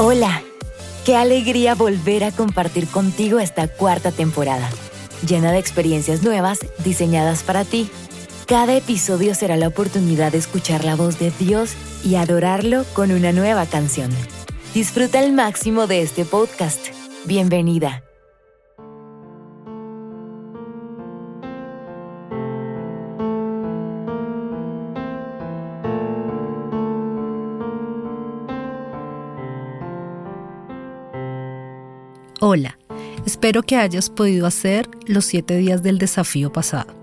Hola, qué alegría volver a compartir contigo esta cuarta temporada, llena de experiencias nuevas diseñadas para ti. Cada episodio será la oportunidad de escuchar la voz de Dios y adorarlo con una nueva canción. Disfruta al máximo de este podcast. Bienvenida. Hola, espero que hayas podido hacer los siete días del desafío pasado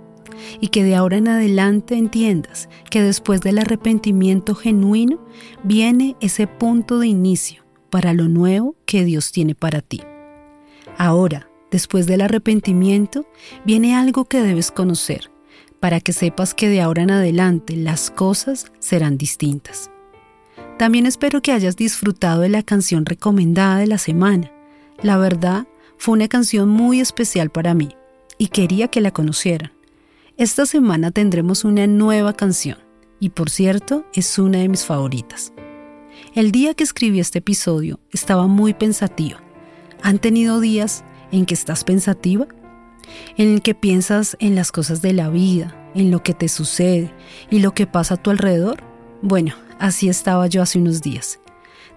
y que de ahora en adelante entiendas que después del arrepentimiento genuino viene ese punto de inicio para lo nuevo que Dios tiene para ti. Ahora, después del arrepentimiento, viene algo que debes conocer para que sepas que de ahora en adelante las cosas serán distintas. También espero que hayas disfrutado de la canción recomendada de la semana la verdad, fue una canción muy especial para mí y quería que la conocieran. Esta semana tendremos una nueva canción y por cierto es una de mis favoritas. El día que escribí este episodio estaba muy pensativa. ¿Han tenido días en que estás pensativa? En el que piensas en las cosas de la vida, en lo que te sucede y lo que pasa a tu alrededor? Bueno, así estaba yo hace unos días.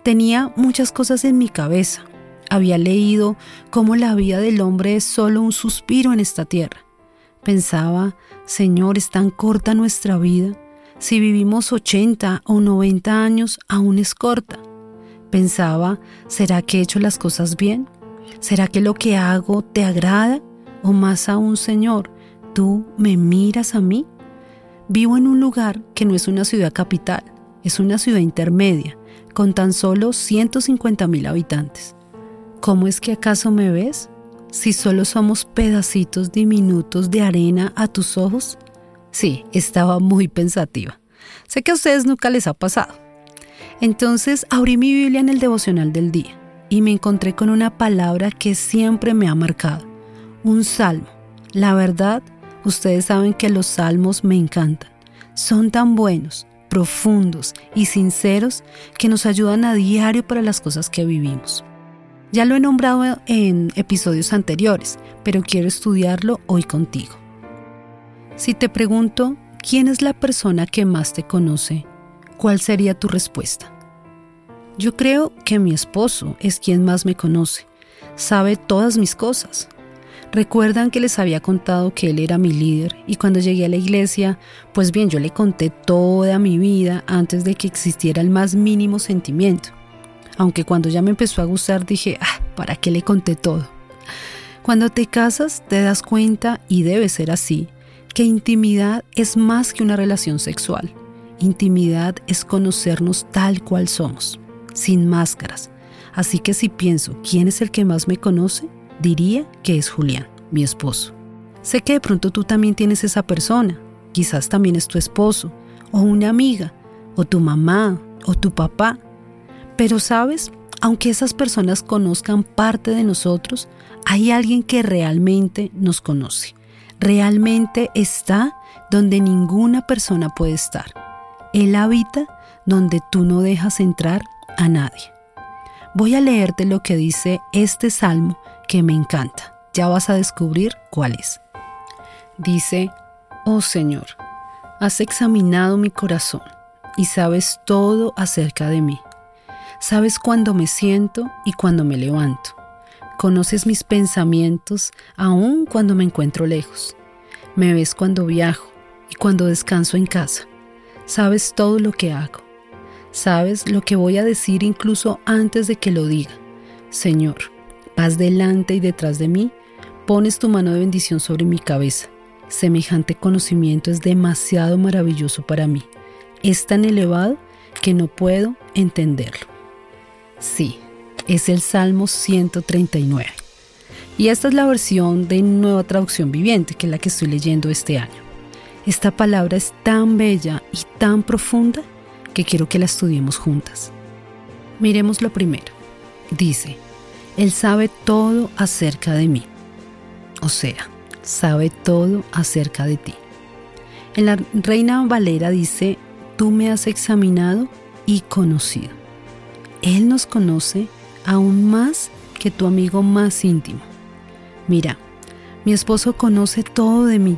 Tenía muchas cosas en mi cabeza, había leído cómo la vida del hombre es solo un suspiro en esta tierra. Pensaba, Señor, es tan corta nuestra vida. Si vivimos 80 o 90 años, aún es corta. Pensaba, ¿será que he hecho las cosas bien? ¿Será que lo que hago te agrada? O más aún, Señor, ¿tú me miras a mí? Vivo en un lugar que no es una ciudad capital, es una ciudad intermedia, con tan solo 150 mil habitantes. ¿Cómo es que acaso me ves? Si solo somos pedacitos diminutos de arena a tus ojos. Sí, estaba muy pensativa. Sé que a ustedes nunca les ha pasado. Entonces abrí mi Biblia en el devocional del día y me encontré con una palabra que siempre me ha marcado. Un salmo. La verdad, ustedes saben que los salmos me encantan. Son tan buenos, profundos y sinceros que nos ayudan a diario para las cosas que vivimos. Ya lo he nombrado en episodios anteriores, pero quiero estudiarlo hoy contigo. Si te pregunto, ¿quién es la persona que más te conoce? ¿Cuál sería tu respuesta? Yo creo que mi esposo es quien más me conoce, sabe todas mis cosas. Recuerdan que les había contado que él era mi líder y cuando llegué a la iglesia, pues bien, yo le conté toda mi vida antes de que existiera el más mínimo sentimiento aunque cuando ya me empezó a gustar dije, ah, ¿para qué le conté todo? Cuando te casas te das cuenta, y debe ser así, que intimidad es más que una relación sexual. Intimidad es conocernos tal cual somos, sin máscaras. Así que si pienso quién es el que más me conoce, diría que es Julián, mi esposo. Sé que de pronto tú también tienes esa persona, quizás también es tu esposo, o una amiga, o tu mamá, o tu papá, pero sabes, aunque esas personas conozcan parte de nosotros, hay alguien que realmente nos conoce. Realmente está donde ninguna persona puede estar. Él habita donde tú no dejas entrar a nadie. Voy a leerte lo que dice este salmo que me encanta. Ya vas a descubrir cuál es. Dice, oh Señor, has examinado mi corazón y sabes todo acerca de mí. Sabes cuándo me siento y cuándo me levanto. Conoces mis pensamientos aun cuando me encuentro lejos. Me ves cuando viajo y cuando descanso en casa. Sabes todo lo que hago. Sabes lo que voy a decir incluso antes de que lo diga. Señor, paz delante y detrás de mí, pones tu mano de bendición sobre mi cabeza. Semejante conocimiento es demasiado maravilloso para mí. Es tan elevado que no puedo entenderlo. Sí, es el Salmo 139. Y esta es la versión de Nueva Traducción Viviente, que es la que estoy leyendo este año. Esta palabra es tan bella y tan profunda que quiero que la estudiemos juntas. Miremos lo primero. Dice, Él sabe todo acerca de mí. O sea, sabe todo acerca de ti. En la Reina Valera dice, tú me has examinado y conocido. Él nos conoce aún más que tu amigo más íntimo. Mira, mi esposo conoce todo de mí,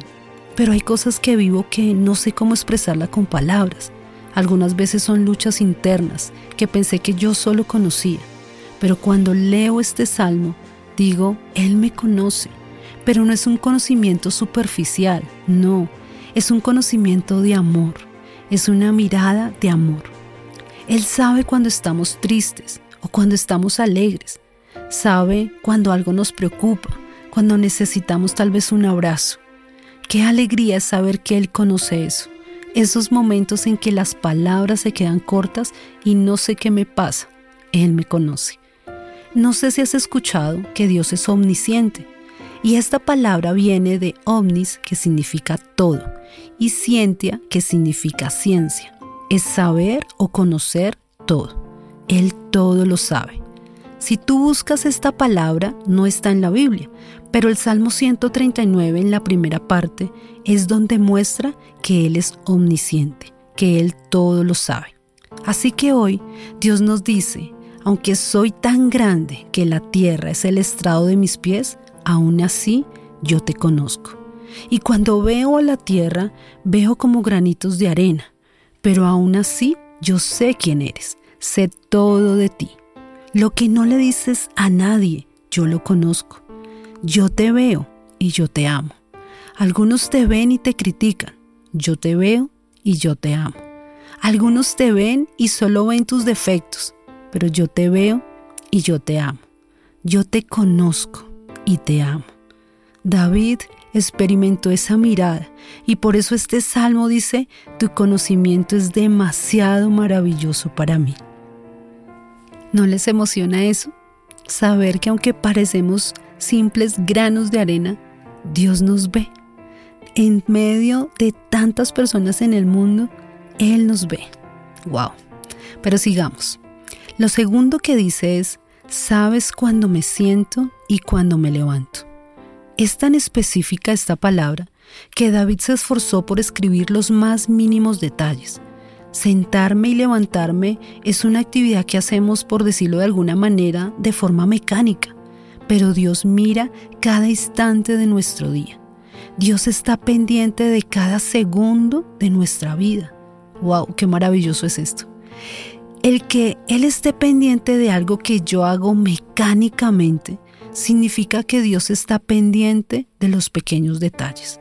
pero hay cosas que vivo que no sé cómo expresarla con palabras. Algunas veces son luchas internas que pensé que yo solo conocía, pero cuando leo este salmo, digo, Él me conoce, pero no es un conocimiento superficial, no, es un conocimiento de amor, es una mirada de amor. Él sabe cuando estamos tristes o cuando estamos alegres, sabe cuando algo nos preocupa, cuando necesitamos tal vez un abrazo. Qué alegría es saber que Él conoce eso. Esos momentos en que las palabras se quedan cortas y no sé qué me pasa. Él me conoce. No sé si has escuchado que Dios es omnisciente. Y esta palabra viene de omnis, que significa todo, y scientia, que significa ciencia. Es saber o conocer todo. Él todo lo sabe. Si tú buscas esta palabra, no está en la Biblia, pero el Salmo 139 en la primera parte es donde muestra que Él es omnisciente, que Él todo lo sabe. Así que hoy Dios nos dice, aunque soy tan grande que la tierra es el estrado de mis pies, aún así yo te conozco. Y cuando veo a la tierra, veo como granitos de arena, pero aún así yo sé quién eres, sé todo de ti. Lo que no le dices a nadie, yo lo conozco. Yo te veo y yo te amo. Algunos te ven y te critican. Yo te veo y yo te amo. Algunos te ven y solo ven tus defectos, pero yo te veo y yo te amo. Yo te conozco y te amo. David experimentó esa mirada y por eso este salmo dice, tu conocimiento es demasiado maravilloso para mí. ¿No les emociona eso? Saber que aunque parecemos simples granos de arena, Dios nos ve. En medio de tantas personas en el mundo, Él nos ve. ¡Wow! Pero sigamos. Lo segundo que dice es, sabes cuando me siento y cuando me levanto. Es tan específica esta palabra que David se esforzó por escribir los más mínimos detalles Sentarme y levantarme es una actividad que hacemos, por decirlo de alguna manera, de forma mecánica, pero Dios mira cada instante de nuestro día. Dios está pendiente de cada segundo de nuestra vida. ¡Wow! ¡Qué maravilloso es esto! El que Él esté pendiente de algo que yo hago mecánicamente significa que Dios está pendiente de los pequeños detalles.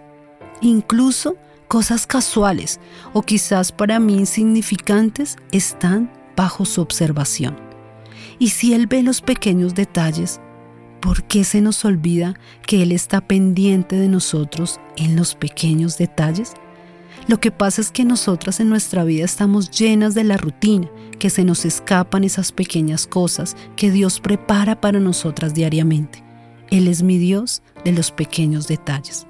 Incluso cosas casuales o quizás para mí insignificantes están bajo su observación. Y si Él ve los pequeños detalles, ¿por qué se nos olvida que Él está pendiente de nosotros en los pequeños detalles? Lo que pasa es que nosotras en nuestra vida estamos llenas de la rutina, que se nos escapan esas pequeñas cosas que Dios prepara para nosotras diariamente. Él es mi Dios de los pequeños detalles.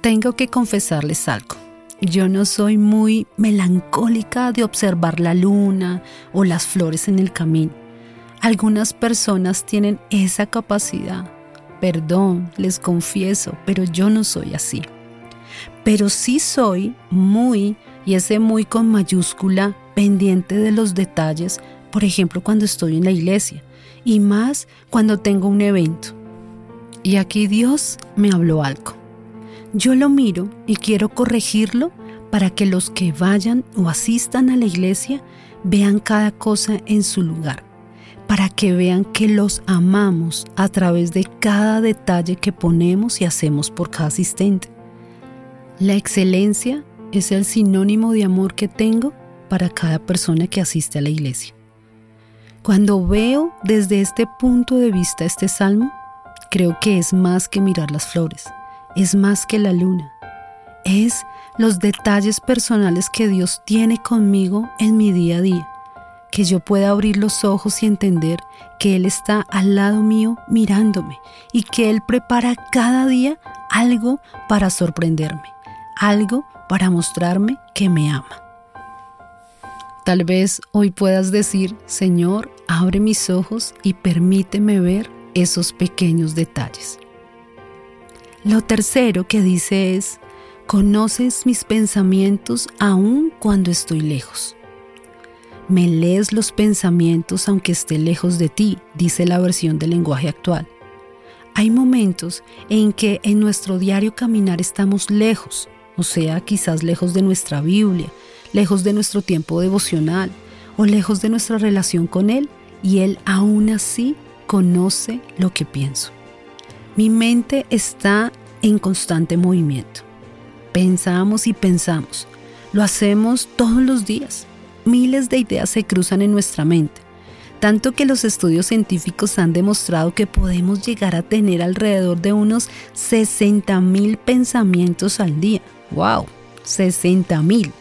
Tengo que confesarles algo. Yo no soy muy melancólica de observar la luna o las flores en el camino. Algunas personas tienen esa capacidad. Perdón, les confieso, pero yo no soy así. Pero sí soy muy, y ese muy con mayúscula, pendiente de los detalles, por ejemplo cuando estoy en la iglesia, y más cuando tengo un evento. Y aquí Dios me habló algo. Yo lo miro y quiero corregirlo para que los que vayan o asistan a la iglesia vean cada cosa en su lugar, para que vean que los amamos a través de cada detalle que ponemos y hacemos por cada asistente. La excelencia es el sinónimo de amor que tengo para cada persona que asiste a la iglesia. Cuando veo desde este punto de vista este salmo, creo que es más que mirar las flores es más que la luna. Es los detalles personales que Dios tiene conmigo en mi día a día. Que yo pueda abrir los ojos y entender que Él está al lado mío mirándome y que Él prepara cada día algo para sorprenderme, algo para mostrarme que me ama. Tal vez hoy puedas decir, Señor, abre mis ojos y permíteme ver esos pequeños detalles. Lo tercero que dice es, conoces mis pensamientos aun cuando estoy lejos. me lees los pensamientos aunque esté lejos de ti, dice la versión del lenguaje actual. Hay momentos en que en nuestro diario caminar estamos lejos, o sea, quizás lejos de nuestra Biblia, lejos de nuestro tiempo devocional o lejos de nuestra relación con Él, y Él aún así conoce lo que pienso. Mi mente está en constante movimiento. Pensamos y pensamos. Lo hacemos todos los días. Miles de ideas se cruzan en nuestra mente, tanto que los estudios científicos han demostrado que podemos llegar a tener alrededor de unos 60 mil pensamientos al día. ¡Wow! 60 mil.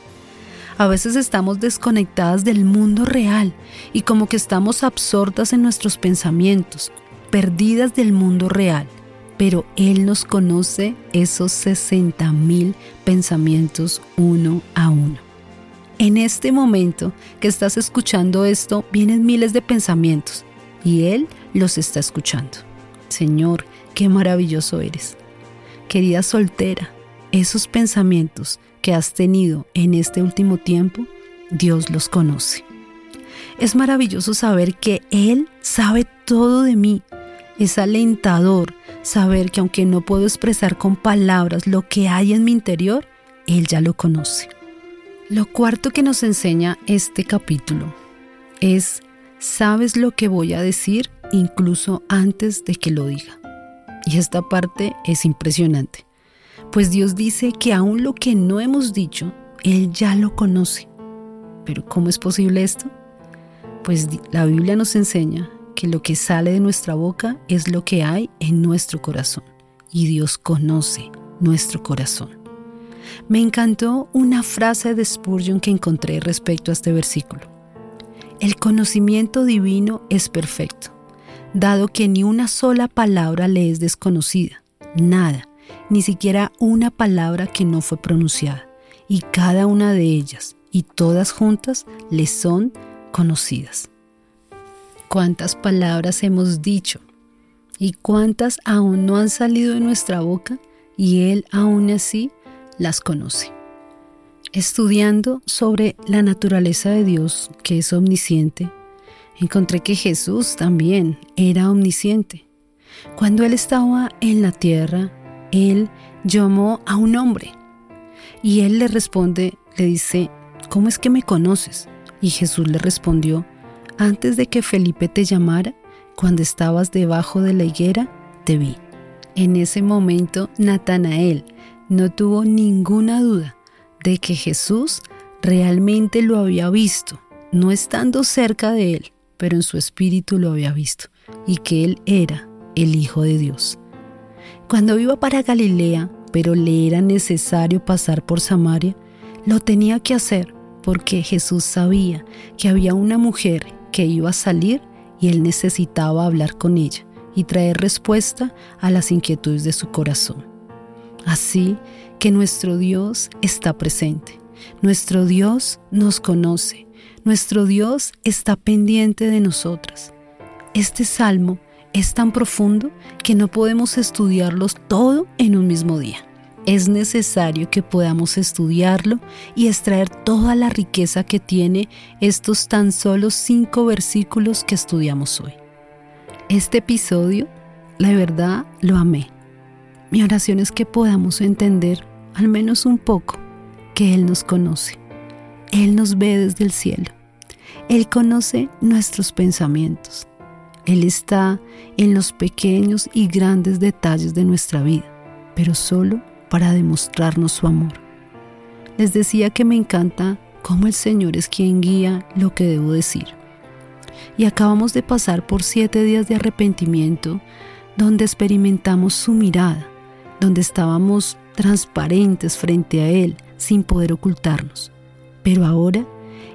A veces estamos desconectadas del mundo real y como que estamos absortas en nuestros pensamientos, perdidas del mundo real pero Él nos conoce esos 60 mil pensamientos uno a uno. En este momento que estás escuchando esto, vienen miles de pensamientos y Él los está escuchando. Señor, qué maravilloso eres. Querida soltera, esos pensamientos que has tenido en este último tiempo, Dios los conoce. Es maravilloso saber que Él sabe todo de mí. Es alentador saber que aunque no puedo expresar con palabras lo que hay en mi interior, Él ya lo conoce. Lo cuarto que nos enseña este capítulo es, sabes lo que voy a decir incluso antes de que lo diga. Y esta parte es impresionante, pues Dios dice que aún lo que no hemos dicho, Él ya lo conoce. Pero ¿cómo es posible esto? Pues la Biblia nos enseña que lo que sale de nuestra boca es lo que hay en nuestro corazón y Dios conoce nuestro corazón. Me encantó una frase de Spurgeon que encontré respecto a este versículo. El conocimiento divino es perfecto, dado que ni una sola palabra le es desconocida, nada, ni siquiera una palabra que no fue pronunciada, y cada una de ellas y todas juntas le son conocidas cuántas palabras hemos dicho y cuántas aún no han salido de nuestra boca y Él aún así las conoce. Estudiando sobre la naturaleza de Dios, que es omnisciente, encontré que Jesús también era omnisciente. Cuando Él estaba en la tierra, Él llamó a un hombre y Él le responde, le dice, ¿cómo es que me conoces? Y Jesús le respondió, antes de que Felipe te llamara, cuando estabas debajo de la higuera, te vi. En ese momento, Natanael no tuvo ninguna duda de que Jesús realmente lo había visto, no estando cerca de él, pero en su espíritu lo había visto, y que él era el Hijo de Dios. Cuando iba para Galilea, pero le era necesario pasar por Samaria, lo tenía que hacer porque Jesús sabía que había una mujer que iba a salir y él necesitaba hablar con ella y traer respuesta a las inquietudes de su corazón. Así que nuestro Dios está presente, nuestro Dios nos conoce, nuestro Dios está pendiente de nosotras. Este salmo es tan profundo que no podemos estudiarlos todo en un mismo día es necesario que podamos estudiarlo y extraer toda la riqueza que tiene estos tan solo cinco versículos que estudiamos hoy. Este episodio, la verdad, lo amé. Mi oración es que podamos entender, al menos un poco, que Él nos conoce. Él nos ve desde el cielo. Él conoce nuestros pensamientos. Él está en los pequeños y grandes detalles de nuestra vida, pero solo para demostrarnos su amor. Les decía que me encanta cómo el Señor es quien guía lo que debo decir. Y acabamos de pasar por siete días de arrepentimiento donde experimentamos su mirada, donde estábamos transparentes frente a Él sin poder ocultarnos. Pero ahora,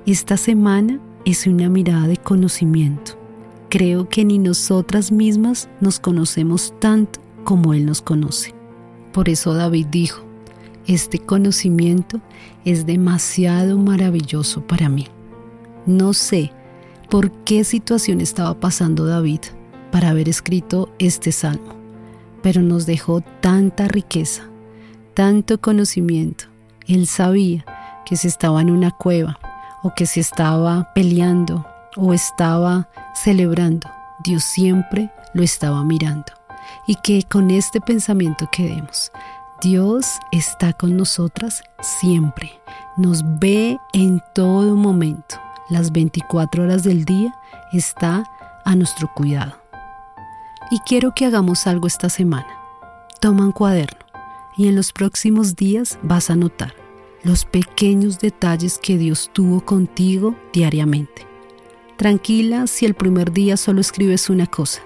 esta semana es una mirada de conocimiento. Creo que ni nosotras mismas nos conocemos tanto como Él nos conoce. Por eso David dijo, este conocimiento es demasiado maravilloso para mí. No sé por qué situación estaba pasando David para haber escrito este salmo, pero nos dejó tanta riqueza, tanto conocimiento. Él sabía que si estaba en una cueva o que si estaba peleando o estaba celebrando, Dios siempre lo estaba mirando. Y que con este pensamiento quedemos. Dios está con nosotras siempre. Nos ve en todo momento. Las 24 horas del día está a nuestro cuidado. Y quiero que hagamos algo esta semana. Toma un cuaderno y en los próximos días vas a notar los pequeños detalles que Dios tuvo contigo diariamente. Tranquila si el primer día solo escribes una cosa.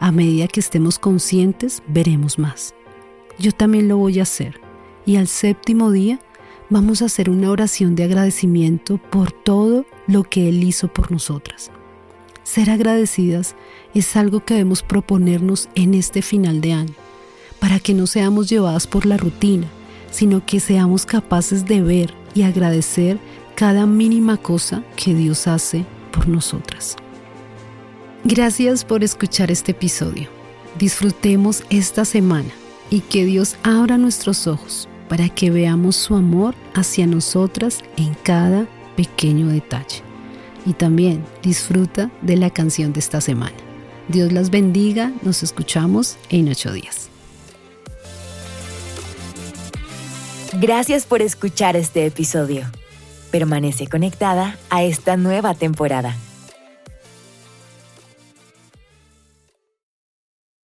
A medida que estemos conscientes, veremos más. Yo también lo voy a hacer. Y al séptimo día vamos a hacer una oración de agradecimiento por todo lo que Él hizo por nosotras. Ser agradecidas es algo que debemos proponernos en este final de año, para que no seamos llevadas por la rutina, sino que seamos capaces de ver y agradecer cada mínima cosa que Dios hace nosotras. Gracias por escuchar este episodio. Disfrutemos esta semana y que Dios abra nuestros ojos para que veamos su amor hacia nosotras en cada pequeño detalle y también disfruta de la canción de esta semana. Dios las bendiga, nos escuchamos en ocho días. Gracias por escuchar este episodio. Permanece conectada a esta nueva temporada.